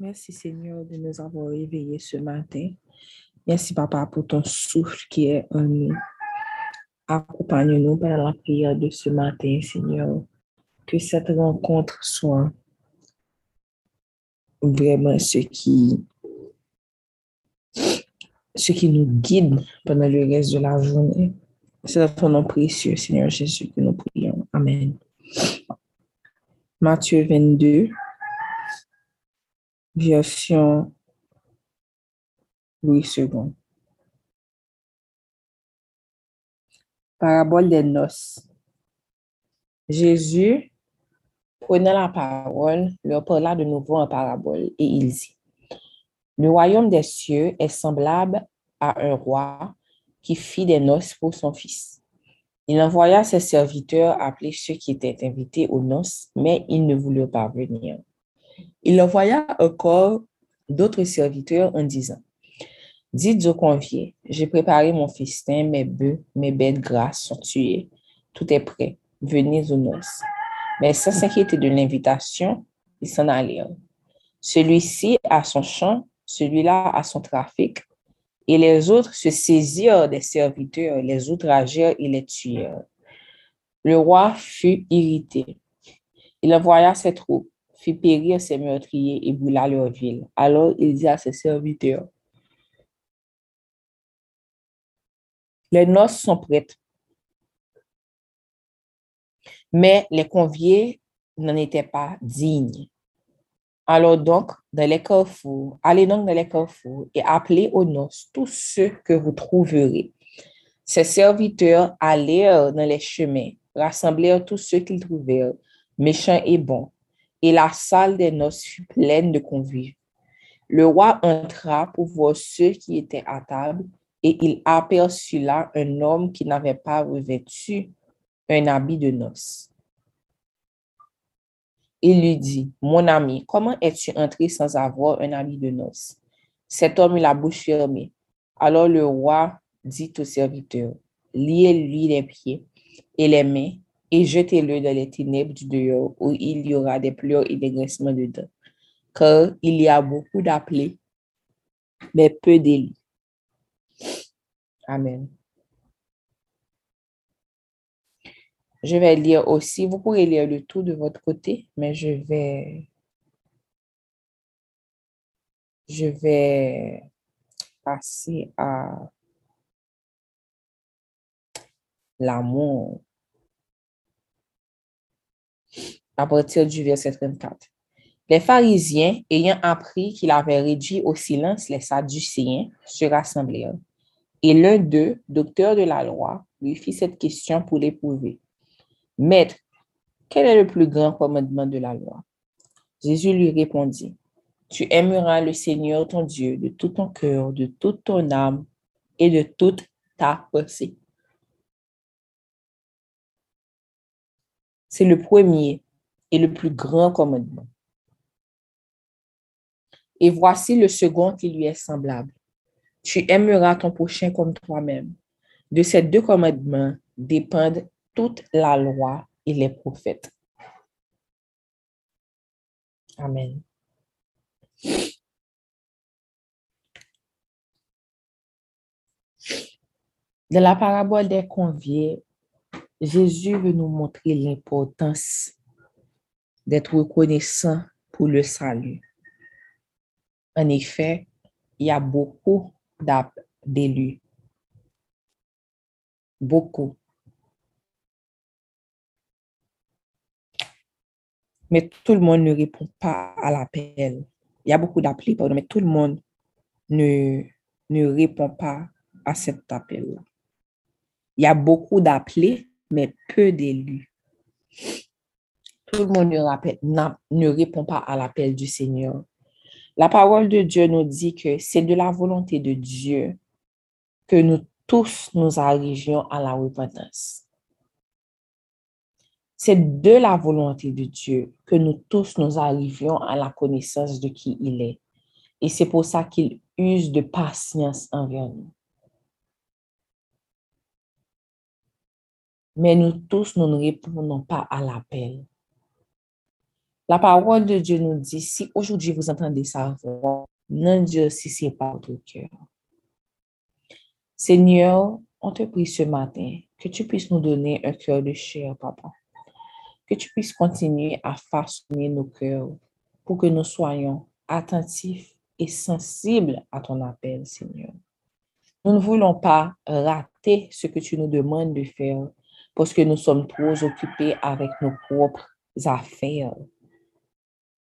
Merci Seigneur de nous avoir réveillés ce matin. Merci Papa pour ton souffle qui est en nous. Accompagne-nous par la prière de ce matin, Seigneur. Que cette rencontre soit vraiment ce qui, ce qui nous guide pendant le reste de la journée. C'est dans ton nom précieux, Seigneur Jésus, que nous prions. Amen. Matthieu 22, version Louis II. Parabole des noces. Jésus, prenant la parole, leur parla de nouveau en parabole et il dit, Le royaume des cieux est semblable à un roi qui fit des noces pour son fils. Il envoya ses serviteurs appeler ceux qui étaient invités aux noces, mais ils ne voulurent pas venir. Il envoya encore d'autres serviteurs en disant, Dites aux conviés, j'ai préparé mon festin, mes bœufs, mes bêtes grasses sont tuées, tout est prêt, venez aux noces. Mais sans s'inquiéter de l'invitation, ils s'en allèrent. Celui-ci a son champ, celui-là a son trafic, et les autres se saisirent des serviteurs, les outragèrent et les tuèrent. Le roi fut irrité. Il envoya ses troupes, fit périr ses meurtriers et brûla leur ville. Alors il dit à ses serviteurs, Les noces sont prêtes. Mais les conviés n'en étaient pas dignes. Alors donc, dans les carrefours, allez donc dans les carrefours et appelez aux noces tous ceux que vous trouverez. Ces serviteurs allèrent dans les chemins, rassemblèrent tous ceux qu'ils trouvèrent, méchants et bons, et la salle des noces fut pleine de convives. Le roi entra pour voir ceux qui étaient à table et il aperçut là un homme qui n'avait pas revêtu un habit de noces. Il lui dit, Mon ami, comment es-tu entré sans avoir un habit de noces? Cet homme eut la bouche fermée. Alors le roi dit au serviteur, Liez-lui les pieds et les mains et jetez-le dans les ténèbres du dehors où il y aura des pleurs et des grincements de dents. Car il y a beaucoup d'appelés, mais peu d'élus. Amen. Je vais lire aussi, vous pourrez lire le tout de votre côté, mais je vais, je vais passer à l'amour à partir du verset 34. Les pharisiens, ayant appris qu'il avait réduit au silence les sadducéens, se rassemblèrent. Et l'un d'eux, docteur de la loi, lui fit cette question pour l'éprouver. Maître, quel est le plus grand commandement de la loi? Jésus lui répondit, Tu aimeras le Seigneur ton Dieu de tout ton cœur, de toute ton âme et de toute ta pensée. C'est le premier et le plus grand commandement. Et voici le second qui lui est semblable. Tu aimeras ton prochain comme toi-même. De ces deux commandements dépendent toute la loi et les prophètes. Amen. Dans la parabole des conviés, Jésus veut nous montrer l'importance d'être reconnaissant pour le salut. En effet, il y a beaucoup d'élus. Beaucoup. Mais tout le monde ne répond pas à l'appel. Il y a beaucoup d'appelés, mais tout le monde ne, ne répond pas à cet appel-là. Il y a beaucoup d'appelés, mais peu d'élus. Tout le monde ne, répond pas à l'appel du Seigneur. La parole de Dieu nous dit que c'est de la volonté de Dieu que nous tous nous arrivions à la repentance. C'est de la volonté de Dieu que nous tous nous arrivions à la connaissance de qui il est. Et c'est pour ça qu'il use de patience envers nous. Mais nous tous, nous ne répondons pas à l'appel. La parole de Dieu nous dit, si aujourd'hui vous entendez sa voix, n'endurcissez pas votre cœur. Seigneur, on te prie ce matin que tu puisses nous donner un cœur de chair, papa. Que tu puisses continuer à façonner nos cœurs pour que nous soyons attentifs et sensibles à ton appel, Seigneur. Nous ne voulons pas rater ce que tu nous demandes de faire parce que nous sommes trop occupés avec nos propres affaires.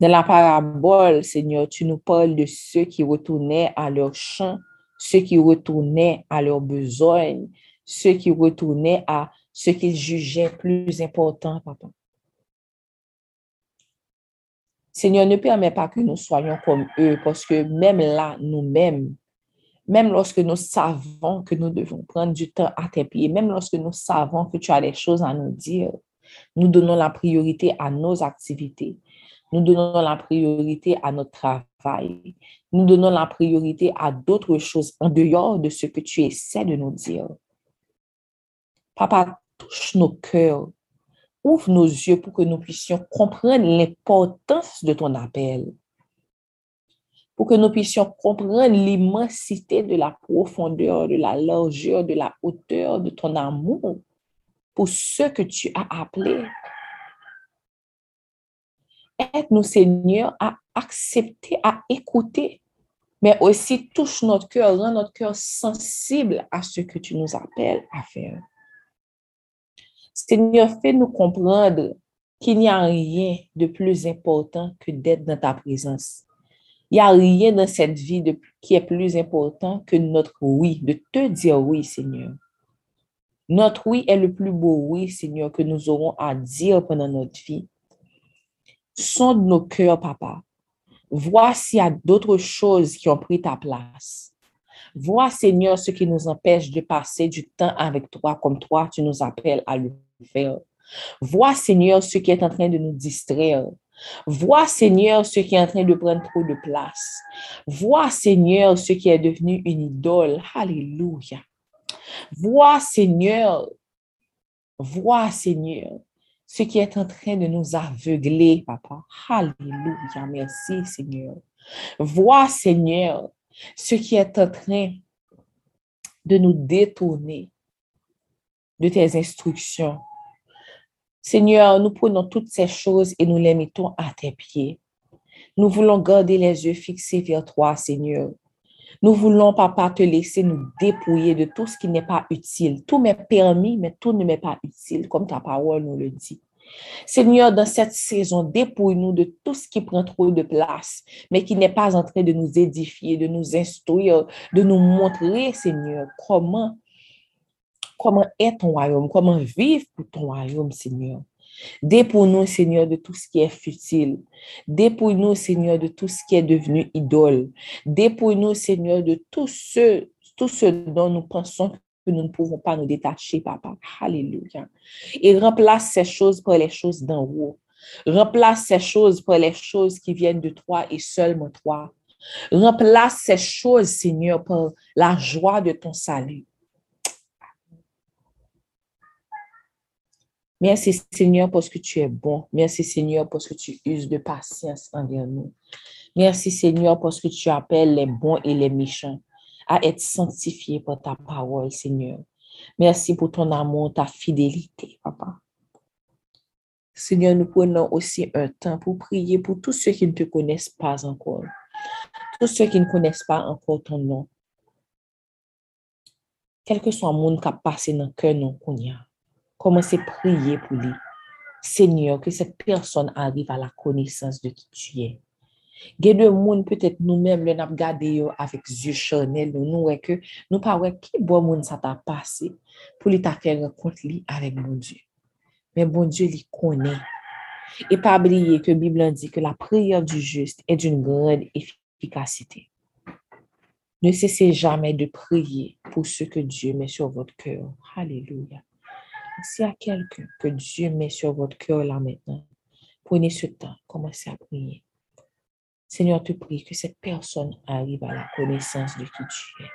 Dans la parabole, Seigneur, tu nous parles de ceux qui retournaient à leur champ, ceux qui retournaient à leurs besoins, ceux qui retournaient à ce qu'ils jugeaient plus important, papa. Seigneur, ne permets pas que nous soyons comme eux, parce que même là, nous-mêmes, même lorsque nous savons que nous devons prendre du temps à tes pieds, même lorsque nous savons que tu as des choses à nous dire, nous donnons la priorité à nos activités. Nous donnons la priorité à notre travail. Nous donnons la priorité à d'autres choses en dehors de ce que tu essaies de nous dire. Papa, touche nos cœurs. Ouvre nos yeux pour que nous puissions comprendre l'importance de ton appel. Pour que nous puissions comprendre l'immensité de la profondeur, de la largeur, de la hauteur de ton amour pour ceux que tu as appelés Aide-nous, Seigneur, à accepter, à écouter, mais aussi touche notre cœur, rend notre cœur sensible à ce que tu nous appelles à faire. Seigneur, fais-nous comprendre qu'il n'y a rien de plus important que d'être dans ta présence. Il n'y a rien dans cette vie qui est plus important que notre oui, de te dire oui, Seigneur. Notre oui est le plus beau oui, Seigneur, que nous aurons à dire pendant notre vie sonde nos cœurs, papa. Vois s'il y a d'autres choses qui ont pris ta place. Vois, Seigneur, ce qui nous empêche de passer du temps avec toi comme toi, tu nous appelles à le faire. Vois, Seigneur, ce qui est en train de nous distraire. Vois, Seigneur, ce qui est en train de prendre trop de place. Vois, Seigneur, ce qui est devenu une idole. Alléluia. Vois, Seigneur, vois, Seigneur, ce qui est en train de nous aveugler, papa. Alléluia, merci Seigneur. Vois, Seigneur, ce qui est en train de nous détourner de tes instructions. Seigneur, nous prenons toutes ces choses et nous les mettons à tes pieds. Nous voulons garder les yeux fixés vers toi, Seigneur. Nous voulons, papa, te laisser nous dépouiller de tout ce qui n'est pas utile. Tout m'est permis, mais tout ne m'est pas utile, comme ta parole nous le dit. Seigneur, dans cette saison, dépouille-nous de tout ce qui prend trop de place, mais qui n'est pas en train de nous édifier, de nous instruire, de nous montrer, Seigneur, comment, comment est ton royaume, comment vivre pour ton royaume, Seigneur. Dépouille-nous, Seigneur, de tout ce qui est futile. Dépouille-nous, Seigneur, de tout ce qui est devenu idole. Dépouille-nous, Seigneur, de tout ce, dont nous pensons que nous ne pouvons pas nous détacher, papa. Alléluia. Et remplace ces choses par les choses d'en haut. Remplace ces choses par les choses qui viennent de toi et seulement toi. Remplace ces choses, Seigneur, par la joie de ton salut. Merci Seigneur parce que tu es bon. Merci Seigneur parce que tu uses de patience envers nous. Merci Seigneur parce que tu appelles les bons et les méchants à être sanctifiés par ta parole, Seigneur. Merci pour ton amour, ta fidélité, Papa. Seigneur, nous prenons aussi un temps pour prier pour tous ceux qui ne te connaissent pas encore, tous ceux qui ne connaissent pas encore ton nom. Quel que soit le monde qui a passé dans le cœur, non, qu'on a. Commencez à prier pour lui. Seigneur, que cette personne arrive à la connaissance de qui tu es. Gen de moun peut-être nous-mêmes le nap gade avec yeux chanel nou nou que nous pa wè ki bon moun sa ta pase pou li ta fè renkontre li avec bon Dieu. Mais bon Dieu li connaît. Et pas oublier que Bible dit que la prière du juste est d'une grande efficacité. Ne cessez jamais de prier pour ce que Dieu met sur votre cœur. Alléluia. S'il y a quelqu'un que Dieu met sur votre cœur là maintenant, prenez ce temps, commencez à prier. Seigneur, te prie que cette personne arrive à la connaissance de qui tu es.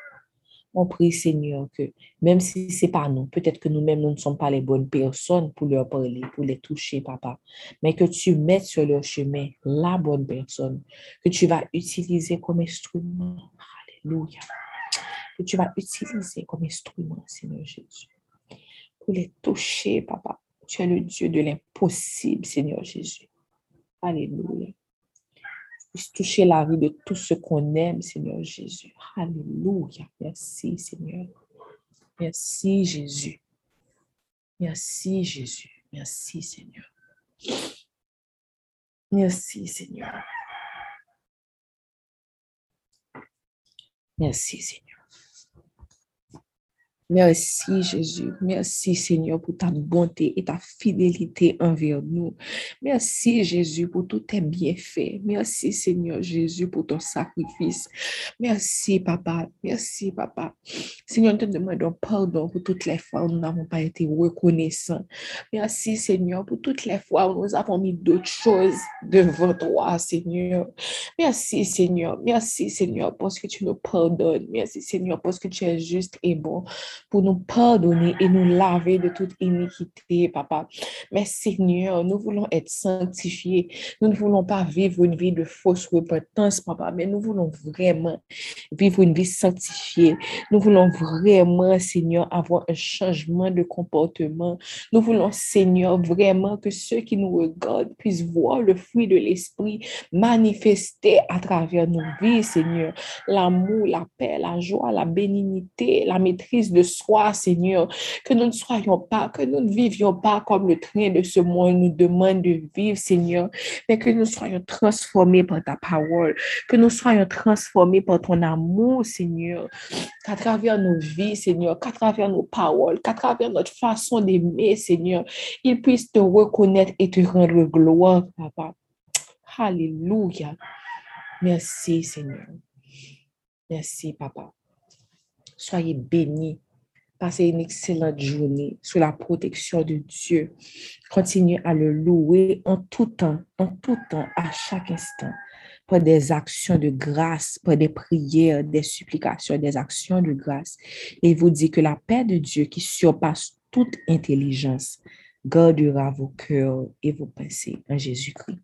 On prie, Seigneur, que même si c'est pas nous, peut-être que nous-mêmes, nous ne sommes pas les bonnes personnes pour leur parler, pour les toucher, papa, mais que tu mettes sur leur chemin la bonne personne, que tu vas utiliser comme instrument. Alléluia. Que tu vas utiliser comme instrument, Seigneur Jésus, les toucher, papa. Tu es le Dieu de l'impossible, Seigneur Jésus. Alléluia puisse toucher la vie de tous ceux qu'on aime, Seigneur Jésus. Alléluia. Merci, Seigneur. Merci, Jésus. Merci, Jésus. Merci, Seigneur. Merci, Seigneur. Merci, Seigneur. Merci Jésus. Merci Seigneur pour ta bonté et ta fidélité envers nous. Merci Jésus pour tous tes bienfaits. Merci Seigneur Jésus pour ton sacrifice. Merci Papa. Merci Papa. Seigneur, nous te demandons pardon pour toutes les fois où nous n'avons pas été reconnaissants. Merci Seigneur pour toutes les fois où nous avons mis d'autres choses devant toi Seigneur. Merci Seigneur. Merci Seigneur parce que tu nous pardonnes. Merci Seigneur parce que tu es juste et bon pour nous pardonner et nous laver de toute iniquité, papa. Mais Seigneur, nous voulons être sanctifiés. Nous ne voulons pas vivre une vie de fausse repentance, papa, mais nous voulons vraiment vivre une vie sanctifiée. Nous voulons vraiment, Seigneur, avoir un changement de comportement. Nous voulons, Seigneur, vraiment que ceux qui nous regardent puissent voir le fruit de l'Esprit manifester à travers nos vies, Seigneur. L'amour, la paix, la joie, la bénignité, la maîtrise de soi, Seigneur, que nous ne soyons pas, que nous ne vivions pas comme le train de ce monde nous demande de vivre, Seigneur, mais que nous soyons transformés par ta parole, que nous soyons transformés par ton amour, Seigneur, qu'à travers nos vies, Seigneur, qu'à travers nos paroles, qu'à travers notre façon d'aimer, Seigneur, ils puissent te reconnaître et te rendre gloire, Papa. Alléluia. Merci, Seigneur. Merci, Papa. Soyez bénis. Passez une excellente journée sous la protection de Dieu. Continuez à le louer en tout temps, en tout temps, à chaque instant, par des actions de grâce, par des prières, des supplications, des actions de grâce. Et vous dit que la paix de Dieu qui surpasse toute intelligence gardera vos cœurs et vos pensées en Jésus-Christ.